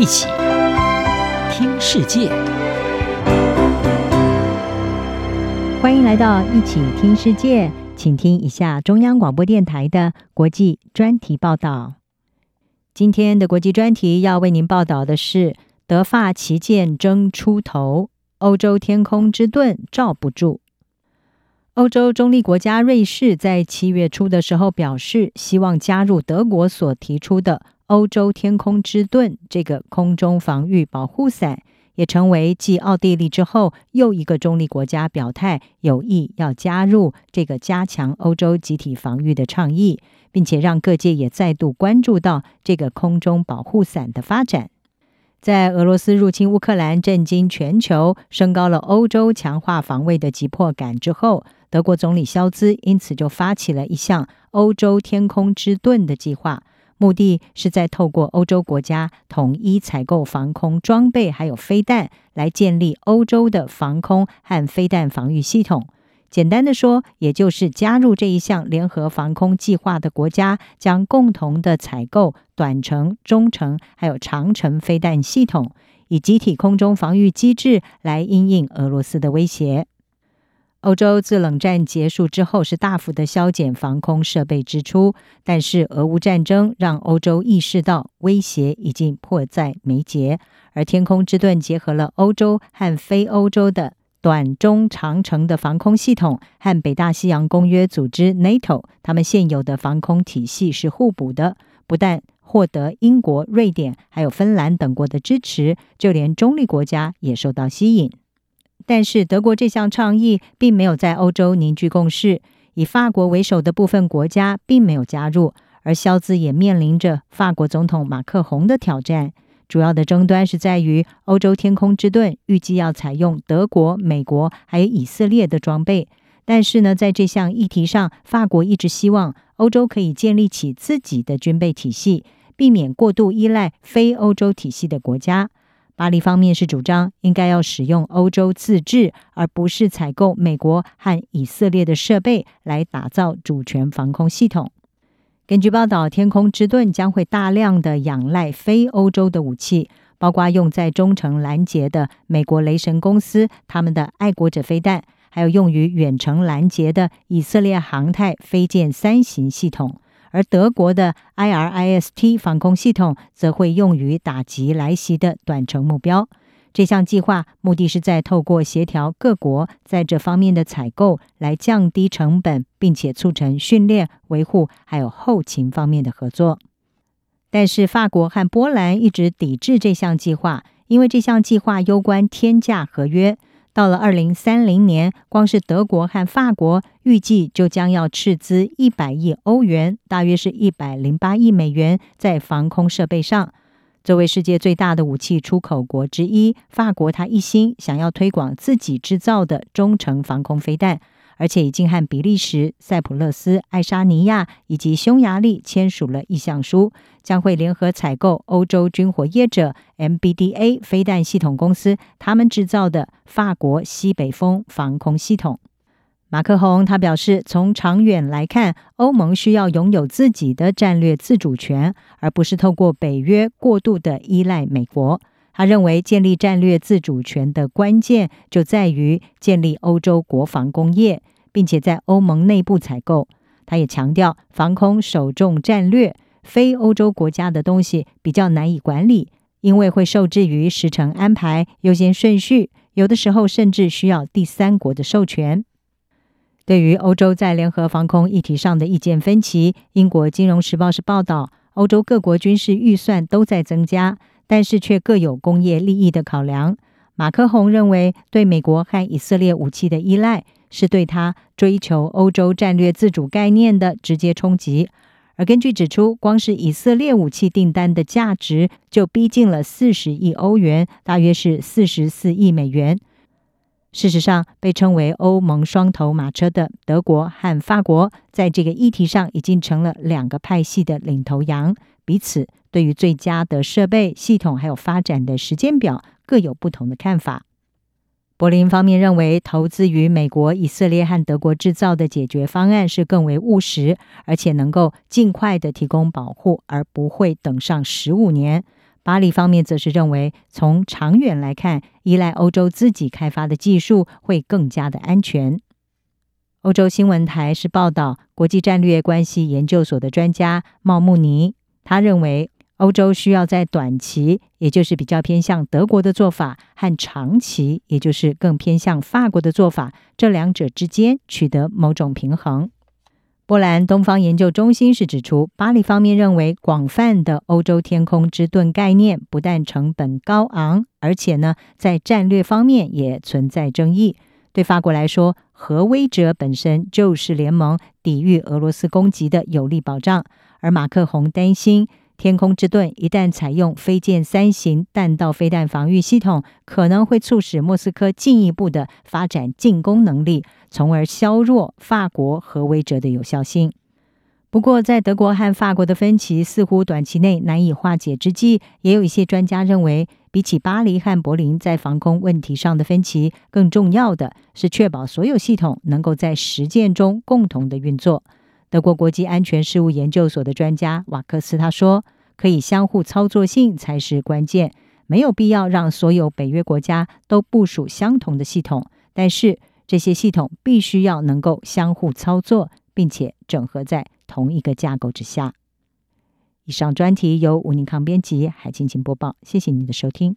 一起听世界，欢迎来到一起听世界，请听一下中央广播电台的国际专题报道。今天的国际专题要为您报道的是：德法旗舰争出头，欧洲天空之盾罩不住。欧洲中立国家瑞士在七月初的时候表示，希望加入德国所提出的欧洲天空之盾这个空中防御保护伞，也成为继奥地利之后又一个中立国家表态有意要加入这个加强欧洲集体防御的倡议，并且让各界也再度关注到这个空中保护伞的发展。在俄罗斯入侵乌克兰震惊全球，升高了欧洲强化防卫的急迫感之后，德国总理肖兹因此就发起了一项欧洲天空之盾的计划，目的是在透过欧洲国家统一采购防空装备还有飞弹，来建立欧洲的防空和飞弹防御系统。简单的说，也就是加入这一项联合防空计划的国家，将共同的采购短程、中程还有长程飞弹系统，以集体空中防御机制来因应俄罗斯的威胁。欧洲自冷战结束之后是大幅的削减防空设备支出，但是俄乌战争让欧洲意识到威胁已经迫在眉睫，而天空之盾结合了欧洲和非欧洲的。短、中、长程的防空系统和北大西洋公约组织 （NATO） 他们现有的防空体系是互补的，不但获得英国、瑞典还有芬兰等国的支持，就连中立国家也受到吸引。但是德国这项倡议并没有在欧洲凝聚共识，以法国为首的部分国家并没有加入，而肖兹也面临着法国总统马克宏的挑战。主要的争端是在于欧洲天空之盾预计要采用德国、美国还有以色列的装备，但是呢，在这项议题上，法国一直希望欧洲可以建立起自己的军备体系，避免过度依赖非欧洲体系的国家。巴黎方面是主张应该要使用欧洲自制，而不是采购美国和以色列的设备来打造主权防空系统。根据报道，天空之盾将会大量的仰赖非欧洲的武器，包括用在中程拦截的美国雷神公司他们的爱国者飞弹，还有用于远程拦截的以色列航太飞剑三型系统，而德国的 IRIS-T 防空系统则会用于打击来袭的短程目标。这项计划目的是在透过协调各国在这方面的采购，来降低成本，并且促成训练、维护还有后勤方面的合作。但是法国和波兰一直抵制这项计划，因为这项计划攸关天价合约。到了二零三零年，光是德国和法国预计就将要斥资一百亿欧元，大约是一百零八亿美元，在防空设备上。作为世界最大的武器出口国之一，法国他一心想要推广自己制造的中程防空飞弹，而且已经和比利时、塞浦路斯、爱沙尼亚以及匈牙利签署了意向书，将会联合采购欧洲军火业者 MBDA 飞弹系统公司他们制造的法国西北风防空系统。马克宏他表示，从长远来看，欧盟需要拥有自己的战略自主权，而不是透过北约过度的依赖美国。他认为，建立战略自主权的关键就在于建立欧洲国防工业，并且在欧盟内部采购。他也强调，防空首重战略，非欧洲国家的东西比较难以管理，因为会受制于时程安排、优先顺序，有的时候甚至需要第三国的授权。对于欧洲在联合防空议题上的意见分歧，英国《金融时报》是报道，欧洲各国军事预算都在增加，但是却各有工业利益的考量。马克宏认为，对美国和以色列武器的依赖是对他追求欧洲战略自主概念的直接冲击。而根据指出，光是以色列武器订单的价值就逼近了四十亿欧元，大约是四十四亿美元。事实上，被称为欧盟双头马车的德国和法国，在这个议题上已经成了两个派系的领头羊，彼此对于最佳的设备、系统还有发展的时间表各有不同的看法。柏林方面认为，投资于美国、以色列和德国制造的解决方案是更为务实，而且能够尽快的提供保护，而不会等上十五年。巴黎方面则是认为，从长远来看，依赖欧洲自己开发的技术会更加的安全。欧洲新闻台是报道国际战略关系研究所的专家茂穆尼，他认为。欧洲需要在短期，也就是比较偏向德国的做法，和长期，也就是更偏向法国的做法，这两者之间取得某种平衡。波兰东方研究中心是指出，巴黎方面认为，广泛的欧洲天空之盾概念不但成本高昂，而且呢，在战略方面也存在争议。对法国来说，核威慑本身就是联盟抵御俄罗斯攻击的有力保障，而马克宏担心。天空之盾一旦采用飞剑三型弹道飞弹防御系统，可能会促使莫斯科进一步的发展进攻能力，从而削弱法国核威慑的有效性。不过，在德国和法国的分歧似乎短期内难以化解之际，也有一些专家认为，比起巴黎和柏林在防空问题上的分歧，更重要的是确保所有系统能够在实践中共同的运作。德国国际安全事务研究所的专家瓦克斯他说：“可以相互操作性才是关键，没有必要让所有北约国家都部署相同的系统，但是这些系统必须要能够相互操作，并且整合在同一个架构之下。”以上专题由吴宁康编辑，海清晴播报，谢谢您的收听。